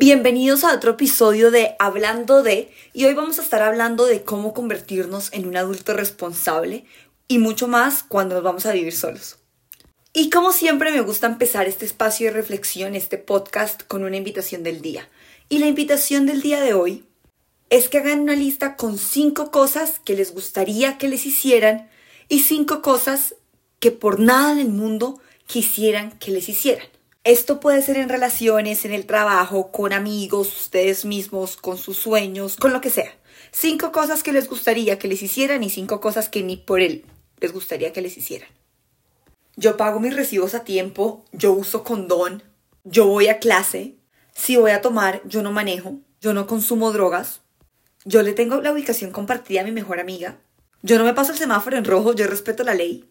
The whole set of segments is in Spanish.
Bienvenidos a otro episodio de Hablando de, y hoy vamos a estar hablando de cómo convertirnos en un adulto responsable y mucho más cuando nos vamos a vivir solos. Y como siempre me gusta empezar este espacio de reflexión, este podcast, con una invitación del día. Y la invitación del día de hoy es que hagan una lista con cinco cosas que les gustaría que les hicieran y cinco cosas que por nada en el mundo quisieran que les hicieran. Esto puede ser en relaciones, en el trabajo, con amigos, ustedes mismos, con sus sueños, con lo que sea. Cinco cosas que les gustaría que les hicieran y cinco cosas que ni por él les gustaría que les hicieran. Yo pago mis recibos a tiempo, yo uso condón, yo voy a clase, si voy a tomar, yo no manejo, yo no consumo drogas, yo le tengo la ubicación compartida a mi mejor amiga, yo no me paso el semáforo en rojo, yo respeto la ley.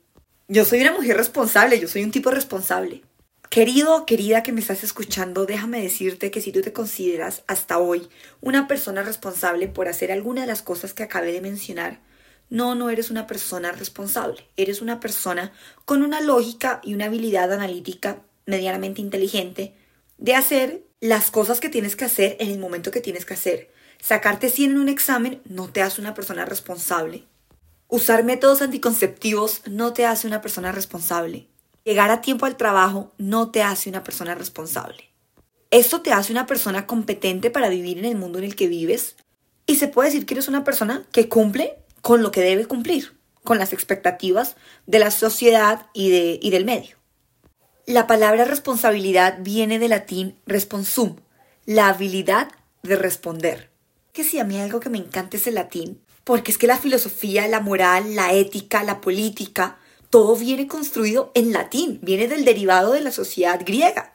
Yo soy una mujer responsable, yo soy un tipo responsable. Querido o querida que me estás escuchando, déjame decirte que si tú te consideras hasta hoy una persona responsable por hacer alguna de las cosas que acabé de mencionar, no, no eres una persona responsable, eres una persona con una lógica y una habilidad analítica medianamente inteligente de hacer las cosas que tienes que hacer en el momento que tienes que hacer. Sacarte 100 en un examen no te hace una persona responsable. Usar métodos anticonceptivos no te hace una persona responsable. Llegar a tiempo al trabajo no te hace una persona responsable. Esto te hace una persona competente para vivir en el mundo en el que vives y se puede decir que eres una persona que cumple con lo que debe cumplir, con las expectativas de la sociedad y, de, y del medio. La palabra responsabilidad viene del latín responsum, la habilidad de responder. Que si a mí algo que me encanta es el latín, porque es que la filosofía, la moral, la ética, la política, todo viene construido en latín, viene del derivado de la sociedad griega.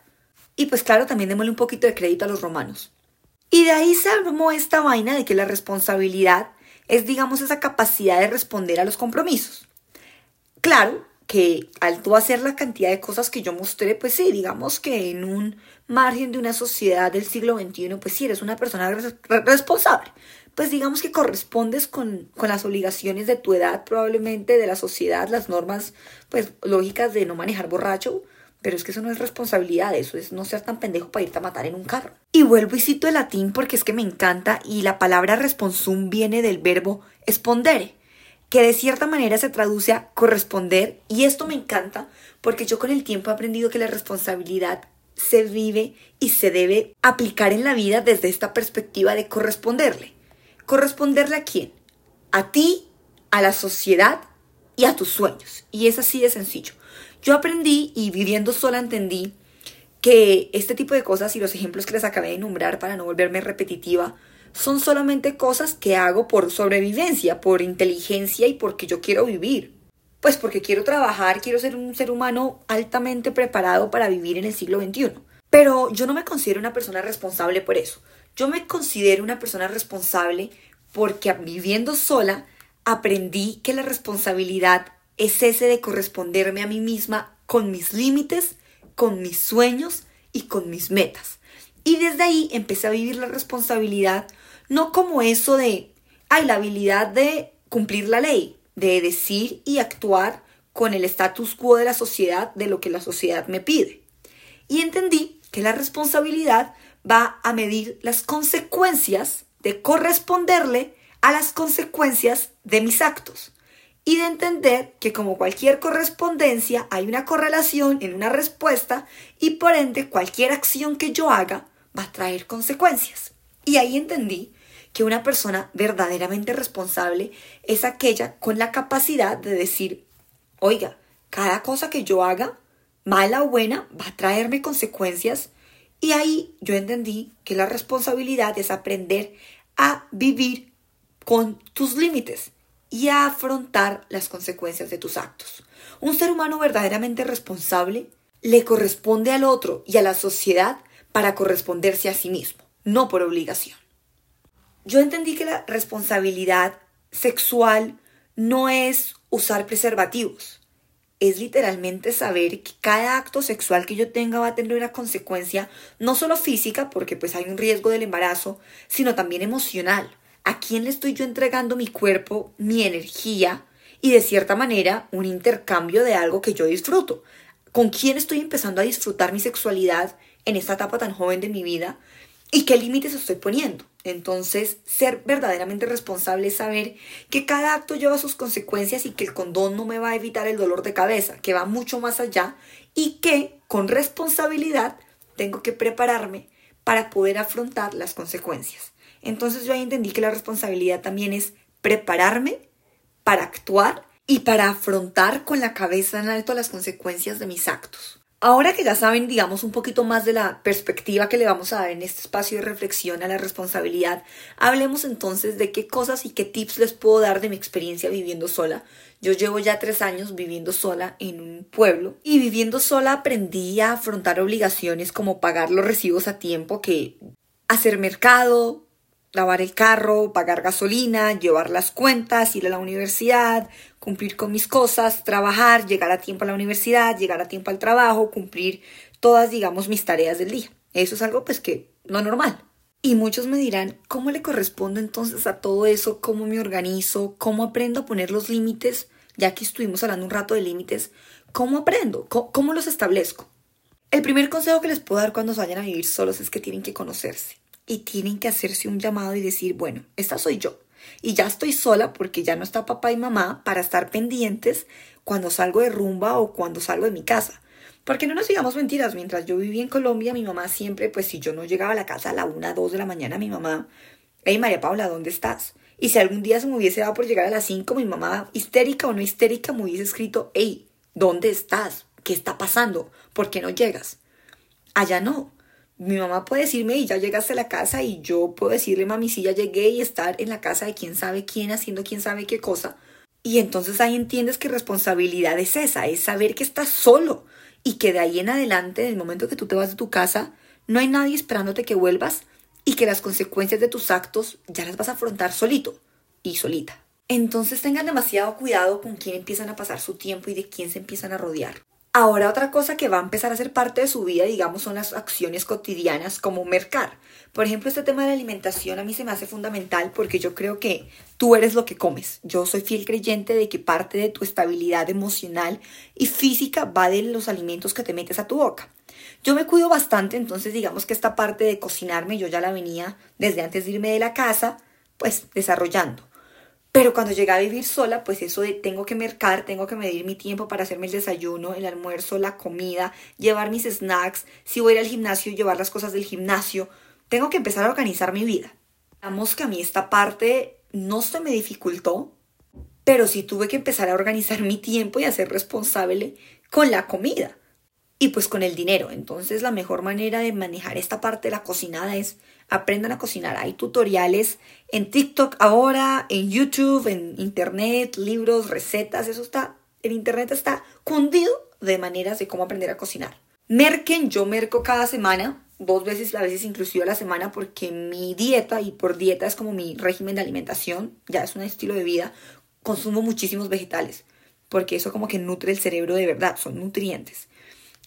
Y pues claro, también démosle un poquito de crédito a los romanos. Y de ahí se armó esta vaina de que la responsabilidad es, digamos, esa capacidad de responder a los compromisos. Claro que al tú hacer la cantidad de cosas que yo mostré, pues sí, digamos que en un margen de una sociedad del siglo XXI, pues sí, eres una persona responsable pues digamos que correspondes con, las obligaciones de tu edad, probablemente de la sociedad, las normas pues lógicas de no manejar borracho, pero es que eso no es responsabilidad, eso es no ser tan pendejo para irte a matar en un carro. Y vuelvo y cito el latín porque es que me encanta y la palabra responsum viene del verbo espondere, que de cierta manera se traduce a corresponder y esto me encanta porque yo con el tiempo he aprendido que la responsabilidad se vive y se debe aplicar en la vida desde esta perspectiva de corresponderle. ¿Corresponderle a quién? A ti, a la sociedad y a tus sueños. Y es así de sencillo. Yo aprendí y viviendo sola entendí que este tipo de cosas y los ejemplos que les acabé de nombrar para no volverme repetitiva son solamente cosas que hago por sobrevivencia, por inteligencia y porque yo quiero vivir. Pues porque quiero trabajar, quiero ser un ser humano altamente preparado para vivir en el siglo XXI. Pero yo no me considero una persona responsable por eso. Yo me considero una persona responsable porque viviendo sola aprendí que la responsabilidad es ese de corresponderme a mí misma con mis límites, con mis sueños y con mis metas. Y desde ahí empecé a vivir la responsabilidad no como eso de, hay la habilidad de cumplir la ley, de decir y actuar con el status quo de la sociedad, de lo que la sociedad me pide. Y entendí que la responsabilidad va a medir las consecuencias de corresponderle a las consecuencias de mis actos y de entender que como cualquier correspondencia hay una correlación en una respuesta y por ende cualquier acción que yo haga va a traer consecuencias. Y ahí entendí que una persona verdaderamente responsable es aquella con la capacidad de decir, oiga, cada cosa que yo haga, mala o buena, va a traerme consecuencias y ahí yo entendí que la responsabilidad es aprender a vivir con tus límites y a afrontar las consecuencias de tus actos. Un ser humano verdaderamente responsable le corresponde al otro y a la sociedad para corresponderse a sí mismo, no por obligación. Yo entendí que la responsabilidad sexual no es usar preservativos, es literalmente saber que cada acto sexual que yo tenga va a tener una consecuencia no solo física, porque pues hay un riesgo del embarazo, sino también emocional. ¿A quién le estoy yo entregando mi cuerpo, mi energía y de cierta manera un intercambio de algo que yo disfruto? ¿Con quién estoy empezando a disfrutar mi sexualidad en esta etapa tan joven de mi vida? Y qué límites estoy poniendo. Entonces, ser verdaderamente responsable es saber que cada acto lleva sus consecuencias y que el condón no me va a evitar el dolor de cabeza, que va mucho más allá y que con responsabilidad tengo que prepararme para poder afrontar las consecuencias. Entonces yo ahí entendí que la responsabilidad también es prepararme para actuar y para afrontar con la cabeza en alto las consecuencias de mis actos. Ahora que ya saben, digamos, un poquito más de la perspectiva que le vamos a dar en este espacio de reflexión a la responsabilidad, hablemos entonces de qué cosas y qué tips les puedo dar de mi experiencia viviendo sola. Yo llevo ya tres años viviendo sola en un pueblo y viviendo sola aprendí a afrontar obligaciones como pagar los recibos a tiempo, que hacer mercado, lavar el carro, pagar gasolina, llevar las cuentas, ir a la universidad, cumplir con mis cosas, trabajar, llegar a tiempo a la universidad, llegar a tiempo al trabajo, cumplir todas, digamos, mis tareas del día. Eso es algo pues que no normal. Y muchos me dirán, ¿cómo le corresponde entonces a todo eso? ¿Cómo me organizo? ¿Cómo aprendo a poner los límites? Ya que estuvimos hablando un rato de límites, ¿cómo aprendo? ¿Cómo, los establezco? El primer consejo que les puedo dar cuando se vayan a vivir solos es que tienen que conocerse y tienen que hacerse un llamado y decir, bueno, esta soy yo. Y ya estoy sola porque ya no está papá y mamá para estar pendientes cuando salgo de rumba o cuando salgo de mi casa. Porque no nos digamos mentiras, mientras yo vivía en Colombia, mi mamá siempre, pues si yo no llegaba a la casa a la una, dos de la mañana, mi mamá, hey María Paula, ¿dónde estás? Y si algún día se me hubiese dado por llegar a las cinco, mi mamá, histérica o no histérica, me hubiese escrito, hey, ¿dónde estás? ¿Qué está pasando? ¿Por qué no llegas? Allá no mi mamá puede decirme y ya llegaste a la casa y yo puedo decirle mami ya llegué y estar en la casa de quién sabe quién haciendo quién sabe qué cosa. Y entonces ahí entiendes que responsabilidad es esa, es saber que estás solo y que de ahí en adelante, en el momento que tú te vas de tu casa, no hay nadie esperándote que vuelvas y que las consecuencias de tus actos ya las vas a afrontar solito y solita. Entonces tengan demasiado cuidado con quién empiezan a pasar su tiempo y de quién se empiezan a rodear. Ahora otra cosa que va a empezar a ser parte de su vida, digamos, son las acciones cotidianas como mercar. Por ejemplo, este tema de la alimentación a mí se me hace fundamental porque yo creo que tú eres lo que comes. Yo soy fiel creyente de que parte de tu estabilidad emocional y física va de los alimentos que te metes a tu boca. Yo me cuido bastante, entonces digamos que esta parte de cocinarme yo ya la venía desde antes de irme de la casa, pues desarrollando. Pero cuando llegué a vivir sola, pues eso de tengo que mercar, tengo que medir mi tiempo para hacerme el desayuno, el almuerzo, la comida, llevar mis snacks, si voy al gimnasio, llevar las cosas del gimnasio, tengo que empezar a organizar mi vida. Digamos que a mí esta parte no se me dificultó, pero sí tuve que empezar a organizar mi tiempo y a ser responsable con la comida y pues con el dinero. Entonces la mejor manera de manejar esta parte de la cocinada es aprendan a cocinar. Hay tutoriales en TikTok ahora, en YouTube, en Internet, libros, recetas. Eso está, el Internet está cundido de maneras de cómo aprender a cocinar. Merquen, yo merco cada semana, dos veces, a veces inclusive a la semana, porque mi dieta, y por dieta es como mi régimen de alimentación, ya es un estilo de vida, consumo muchísimos vegetales, porque eso como que nutre el cerebro de verdad, son nutrientes.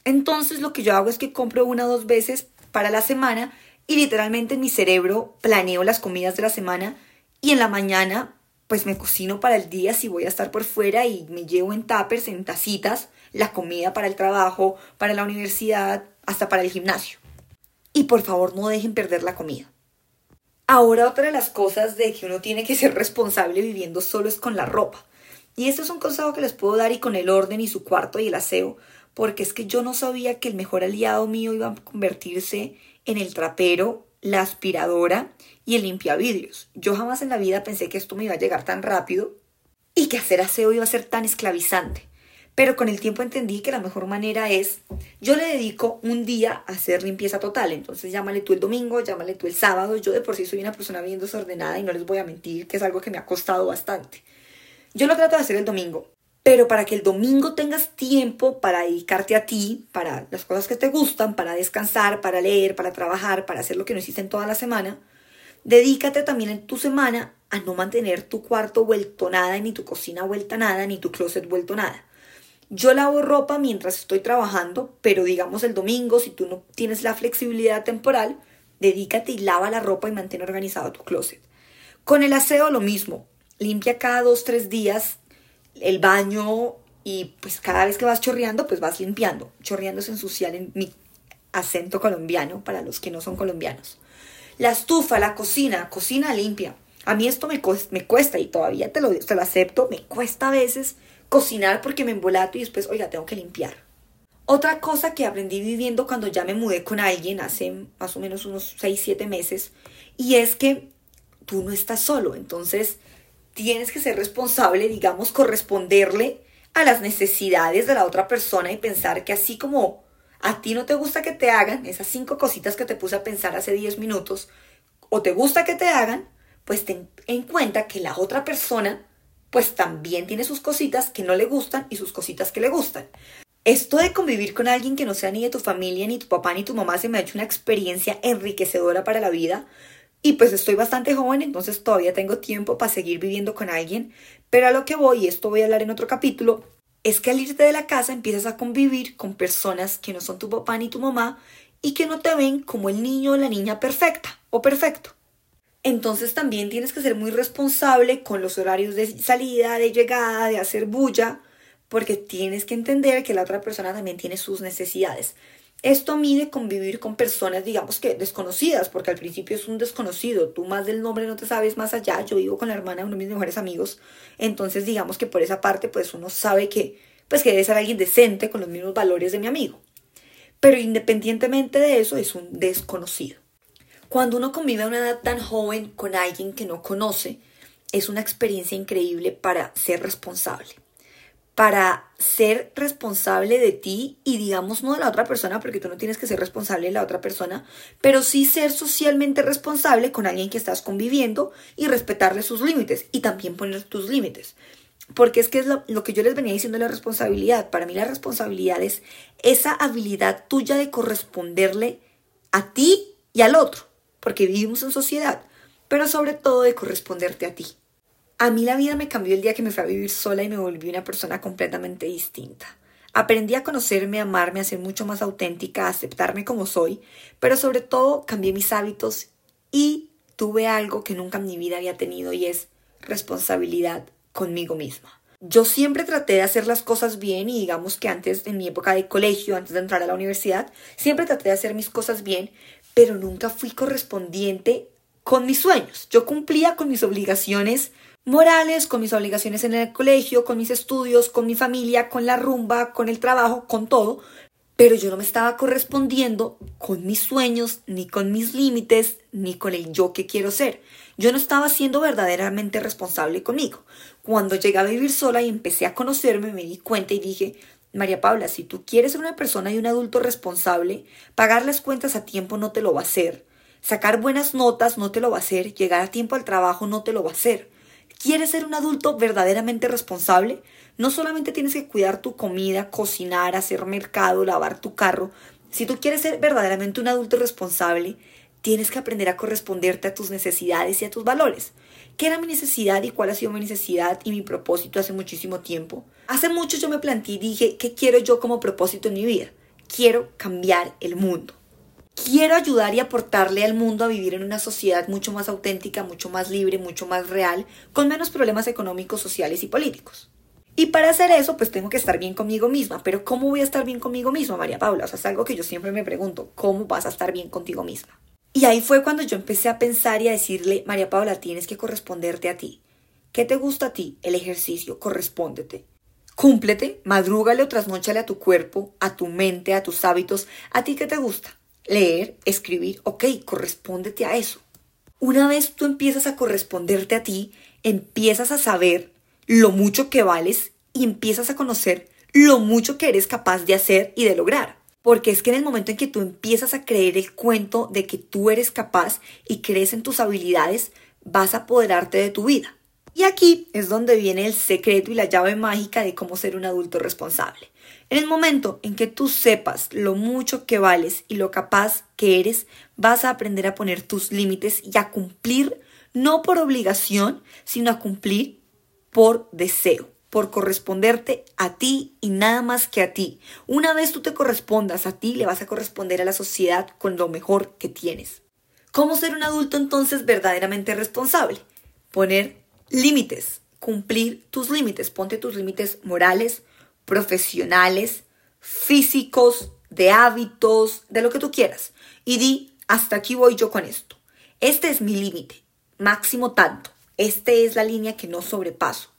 Entonces lo que yo hago es que compro una o dos veces para la semana y literalmente en mi cerebro planeo las comidas de la semana y en la mañana pues me cocino para el día si voy a estar por fuera y me llevo en tuppers, en tacitas, la comida para el trabajo, para la universidad, hasta para el gimnasio. Y por favor no dejen perder la comida. Ahora otra de las cosas de que uno tiene que ser responsable viviendo solo es con la ropa. Y esto es un consejo que les puedo dar y con el orden y su cuarto y el aseo, porque es que yo no sabía que el mejor aliado mío iba a convertirse en el trapero, la aspiradora y el limpiavidrios. Yo jamás en la vida pensé que esto me iba a llegar tan rápido y que hacer aseo iba a ser tan esclavizante. Pero con el tiempo entendí que la mejor manera es, yo le dedico un día a hacer limpieza total. Entonces llámale tú el domingo, llámale tú el sábado. Yo de por sí soy una persona bien desordenada y no les voy a mentir que es algo que me ha costado bastante. Yo lo trato de hacer el domingo, pero para que el domingo tengas tiempo para dedicarte a ti, para las cosas que te gustan, para descansar, para leer, para trabajar, para hacer lo que no hiciste en toda la semana, dedícate también en tu semana a no mantener tu cuarto vuelto nada, ni tu cocina vuelta nada, ni tu closet vuelto nada. Yo lavo ropa mientras estoy trabajando, pero digamos el domingo, si tú no tienes la flexibilidad temporal, dedícate y lava la ropa y mantén organizado tu closet. Con el aseo lo mismo. Limpia cada dos, tres días el baño y pues cada vez que vas chorreando, pues vas limpiando. Chorreando es ensuciar en mi acento colombiano para los que no son colombianos. La estufa, la cocina, cocina limpia. A mí esto me, me cuesta y todavía te lo, te lo acepto, me cuesta a veces cocinar porque me embolato y después, oiga, tengo que limpiar. Otra cosa que aprendí viviendo cuando ya me mudé con alguien hace más o menos unos 6, 7 meses, y es que tú no estás solo, entonces tienes que ser responsable, digamos, corresponderle a las necesidades de la otra persona y pensar que así como a ti no te gusta que te hagan esas cinco cositas que te puse a pensar hace 10 minutos, o te gusta que te hagan, pues ten en cuenta que la otra persona pues también tiene sus cositas que no le gustan y sus cositas que le gustan. Esto de convivir con alguien que no sea ni de tu familia, ni tu papá, ni tu mamá, se me ha hecho una experiencia enriquecedora para la vida. Y pues estoy bastante joven, entonces todavía tengo tiempo para seguir viviendo con alguien. Pero a lo que voy, y esto voy a hablar en otro capítulo, es que al irte de la casa empiezas a convivir con personas que no son tu papá ni tu mamá y que no te ven como el niño o la niña perfecta o perfecto. Entonces también tienes que ser muy responsable con los horarios de salida, de llegada, de hacer bulla, porque tienes que entender que la otra persona también tiene sus necesidades. Esto mide convivir con personas, digamos que desconocidas, porque al principio es un desconocido, tú más del nombre no te sabes más allá, yo vivo con la hermana de uno de mis mejores amigos, entonces digamos que por esa parte pues uno sabe que pues que debe ser alguien decente con los mismos valores de mi amigo. Pero independientemente de eso es un desconocido. Cuando uno convive a una edad tan joven con alguien que no conoce, es una experiencia increíble para ser responsable. Para ser responsable de ti y digamos no de la otra persona, porque tú no tienes que ser responsable de la otra persona, pero sí ser socialmente responsable con alguien que estás conviviendo y respetarle sus límites y también poner tus límites. Porque es que es lo, que yo les venía diciendo la responsabilidad. Para mí la responsabilidad es esa habilidad tuya de corresponderle a ti y al otro porque vivimos en sociedad, pero sobre todo de corresponderte a ti. A mí la vida me cambió el día que me fui a vivir sola y me volví una persona completamente distinta. Aprendí a conocerme, amarme, a ser mucho más auténtica, a aceptarme como soy, pero sobre todo cambié mis hábitos y tuve algo que nunca en mi vida había tenido y es responsabilidad conmigo misma. Yo siempre traté de hacer las cosas bien y digamos que antes, en mi época de colegio, antes de entrar a la universidad, siempre traté de hacer mis cosas bien, pero nunca fui correspondiente con mis sueños. Yo cumplía con mis obligaciones morales, con mis obligaciones en el colegio, con mis estudios, con mi familia, con la rumba, con el trabajo, con todo, pero yo no me estaba correspondiendo con mis sueños, ni con mis límites, ni con el yo que quiero ser. Yo no estaba siendo verdaderamente responsable conmigo. Cuando llegué a vivir sola y empecé a conocerme, me di cuenta y dije, María Paula, si tú quieres ser una persona y un adulto responsable, pagar las cuentas a tiempo no te lo va a hacer. Sacar buenas notas no te lo va a hacer. Llegar a tiempo al trabajo no te lo va a hacer. ¿Quieres ser un adulto verdaderamente responsable? No solamente tienes que cuidar tu comida, cocinar, hacer mercado, lavar tu carro. Si tú quieres ser verdaderamente un adulto responsable, tienes que aprender a corresponderte a tus necesidades y a tus valores. ¿Qué era mi necesidad y cuál ha sido mi necesidad y mi propósito hace muchísimo tiempo? Hace mucho yo me planteé y dije, ¿qué quiero yo como propósito en mi vida? Quiero cambiar el mundo. Quiero ayudar y aportarle al mundo a vivir en una sociedad mucho más auténtica, mucho más libre, mucho más real, con menos problemas económicos, sociales y políticos. Y para hacer eso, pues tengo que estar bien conmigo misma. Pero ¿cómo voy a estar bien conmigo misma, María Paula? O sea, es algo que yo siempre me pregunto, ¿cómo vas a estar bien contigo misma? Y ahí fue cuando yo empecé a pensar y a decirle, María Paula, tienes que corresponderte a ti. ¿Qué te gusta a ti? El ejercicio, correspóndete. Cúmplete, madrúgale o trasnóchale a tu cuerpo, a tu mente, a tus hábitos. ¿A ti qué te gusta? Leer, escribir, ok, correspóndete a eso. Una vez tú empiezas a corresponderte a ti, empiezas a saber lo mucho que vales y empiezas a conocer lo mucho que eres capaz de hacer y de lograr. Porque es que en el momento en que tú empiezas a creer el cuento de que tú eres capaz y crees en tus habilidades, vas a apoderarte de tu vida. Y aquí es donde viene el secreto y la llave mágica de cómo ser un adulto responsable. En el momento en que tú sepas lo mucho que vales y lo capaz que eres, vas a aprender a poner tus límites y a cumplir no por obligación, sino a cumplir por deseo por corresponderte a ti y nada más que a ti. Una vez tú te correspondas a ti, le vas a corresponder a la sociedad con lo mejor que tienes. ¿Cómo ser un adulto entonces verdaderamente responsable? Poner límites, cumplir tus límites, ponte tus límites morales, profesionales, físicos, de hábitos, de lo que tú quieras. Y di, hasta aquí voy yo con esto. este es mi límite, máximo tanto, esta es la línea que no sobrepaso.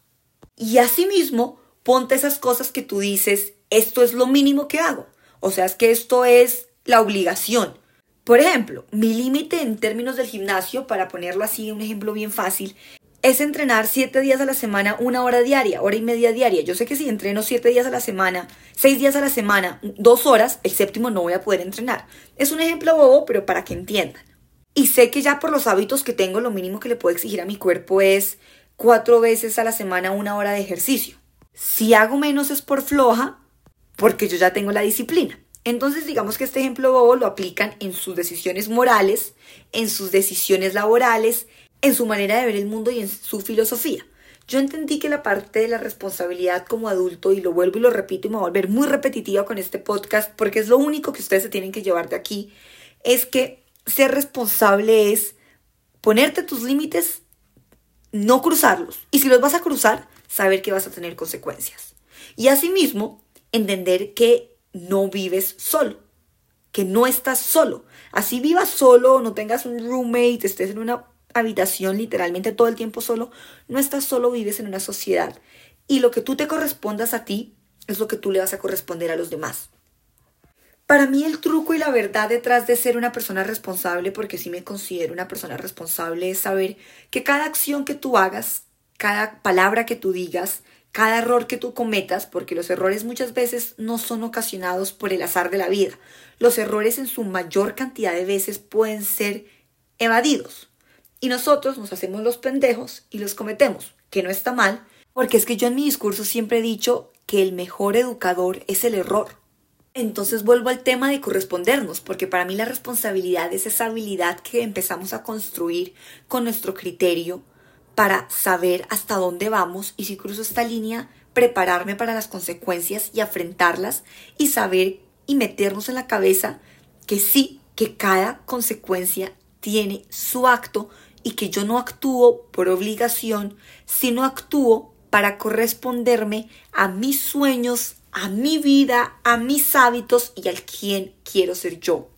Y asimismo, ponte esas cosas que tú dices, esto es lo mínimo que hago. O sea, es que esto es la obligación. Por ejemplo, mi límite en términos del gimnasio, para ponerlo así, un ejemplo bien fácil, es entrenar siete días a la semana, una hora diaria, hora y media diaria. Yo sé que si entreno siete días a la semana, seis días a la semana, dos horas, el séptimo no voy a poder entrenar. Es un ejemplo bobo, pero para que entiendan. Y sé que ya por los hábitos que tengo, lo mínimo que le puedo exigir a mi cuerpo es cuatro veces a la semana una hora de ejercicio. Si hago menos es por floja, porque yo ya tengo la disciplina. Entonces digamos que este ejemplo bobo lo aplican en sus decisiones morales, en sus decisiones laborales, en su manera de ver el mundo y en su filosofía. Yo entendí que la parte de la responsabilidad como adulto, y lo vuelvo y lo repito y me voy a volver muy repetitiva con este podcast porque es lo único que ustedes se tienen que llevar de aquí, es que ser responsable es ponerte tus límites, no cruzarlos. Y si los vas a cruzar, saber que vas a tener consecuencias. Y asimismo, entender que no vives solo, que no estás solo. Así vivas solo, no tengas un roommate, estés en una habitación literalmente todo el tiempo solo, no estás solo, vives en una sociedad. Y lo que tú te correspondas a ti es lo que tú le vas a corresponder a los demás. Para mí el truco y la verdad detrás de ser una persona responsable, porque sí me considero una persona responsable, es saber que cada acción que tú hagas, cada palabra que tú digas, cada error que tú cometas, porque los errores muchas veces no son ocasionados por el azar de la vida. Los errores en su mayor cantidad de veces pueden ser evadidos. Y nosotros nos hacemos los pendejos y los cometemos, que no está mal, porque es que yo en mi discurso siempre he dicho que el mejor educador es el error. Entonces vuelvo al tema de correspondernos, porque para mí la responsabilidad es esa habilidad que empezamos a construir con nuestro criterio para saber hasta dónde vamos y si cruzo esta línea, prepararme para las consecuencias y afrontarlas y saber y meternos en la cabeza que sí, que cada consecuencia tiene su acto y que yo no actúo por obligación, sino actúo para corresponderme a mis sueños, a mi vida, a mis hábitos y al quien quiero ser yo.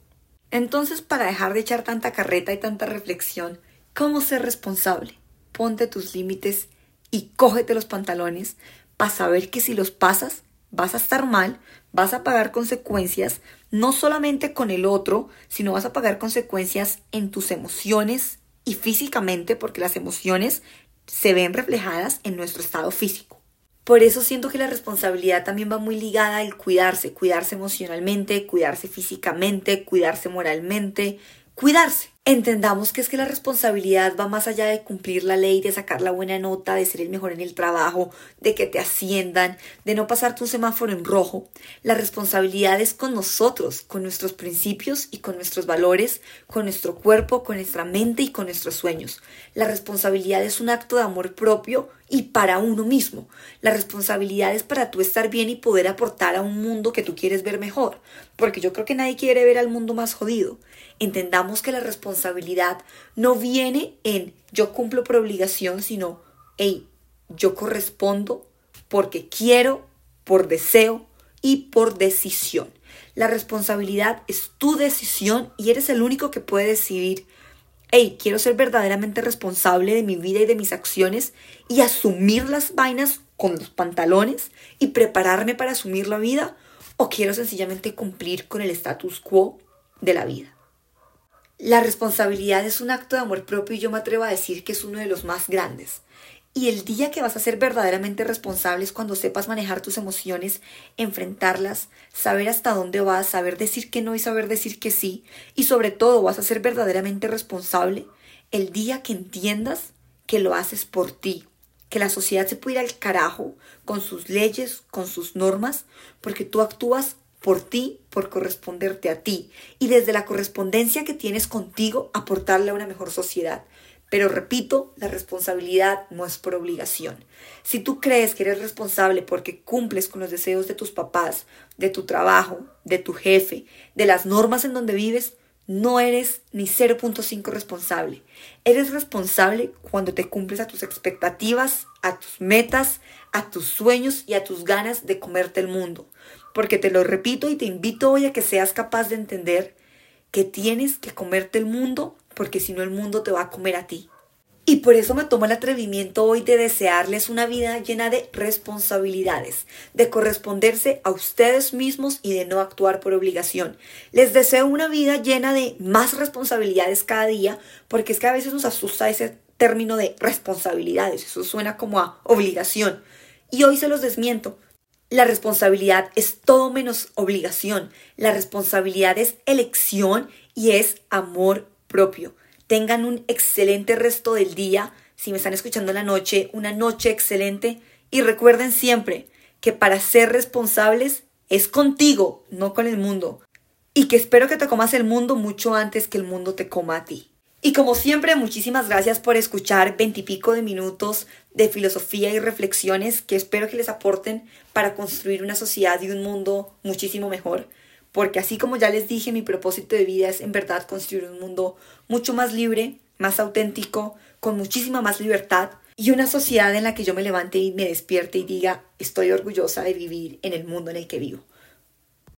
Entonces, para dejar de echar tanta carreta y tanta reflexión, ¿cómo ser responsable? Ponte tus límites y cógete los pantalones para saber que si los pasas vas a estar mal, vas a pagar consecuencias, no solamente con el otro, sino vas a pagar consecuencias en tus emociones, y físicamente porque las emociones se ven reflejadas en nuestro estado físico. Por eso siento que la responsabilidad también va muy ligada al cuidarse, cuidarse emocionalmente, cuidarse físicamente, cuidarse moralmente, cuidarse. Entendamos que es que la responsabilidad va más allá de cumplir la ley, de sacar la buena nota, de ser el mejor en el trabajo, de que te asciendan, de no pasarte un semáforo en rojo. La responsabilidad es con nosotros, con nuestros principios y con nuestros valores, con nuestro cuerpo, con nuestra mente y con nuestros sueños. La responsabilidad es un acto de amor propio y para uno mismo. La responsabilidad es para tú estar bien y poder aportar a un mundo que tú quieres ver mejor, porque yo creo que nadie quiere ver al mundo más jodido. Entendamos que la responsabilidad responsabilidad no viene en yo cumplo por obligación, sino, hey, yo correspondo porque quiero, por deseo y por decisión. La responsabilidad es tu decisión y eres el único que puede decidir, hey, quiero ser verdaderamente responsable de mi vida y de mis acciones y asumir las vainas con los pantalones y prepararme para asumir la vida o quiero sencillamente cumplir con el status quo de la vida. La responsabilidad es un acto de amor propio y yo me atrevo a decir que es uno de los más grandes. Y el día que vas a ser verdaderamente responsable es cuando sepas manejar tus emociones, enfrentarlas, saber hasta dónde vas, saber decir que no y saber decir que sí. Y sobre todo vas a ser verdaderamente responsable el día que entiendas que lo haces por ti, que la sociedad se puede ir al carajo con sus leyes, con sus normas, porque tú actúas por ti, por corresponderte a ti y desde la correspondencia que tienes contigo aportarle a una mejor sociedad. Pero repito, la responsabilidad no es por obligación. Si tú crees que eres responsable porque cumples con los deseos de tus papás, de tu trabajo, de tu jefe, de las normas en donde vives, no eres ni 0.5 responsable. Eres responsable cuando te cumples a tus expectativas, a tus metas, a tus sueños y a tus ganas de comerte el mundo. Porque te lo repito y te invito hoy a que seas capaz de entender que tienes que comerte el mundo porque si no el mundo te va a comer a ti. Y por eso me tomo el atrevimiento hoy de desearles una vida llena de responsabilidades, de corresponderse a ustedes mismos y de no actuar por obligación. Les deseo una vida llena de más responsabilidades cada día, porque es que a veces nos asusta ese término de responsabilidades, eso suena como a obligación. Y hoy se los desmiento. La responsabilidad es todo menos obligación. La responsabilidad es elección y es amor propio. Tengan un excelente resto del día. Si me están escuchando en la noche, una noche excelente. Y recuerden siempre que para ser responsables es contigo, no con el mundo. Y que espero que te comas el mundo mucho antes que el mundo te coma a ti. Y como siempre, muchísimas gracias por escuchar veintipico de minutos de filosofía y reflexiones que espero que les aporten para construir una sociedad y un mundo muchísimo mejor porque así como ya les dije, mi propósito de vida es en verdad construir un mundo mucho más libre, más auténtico, con muchísima más libertad y una sociedad en la que yo me levante y me despierte y diga, estoy orgullosa de vivir en el mundo en el que vivo.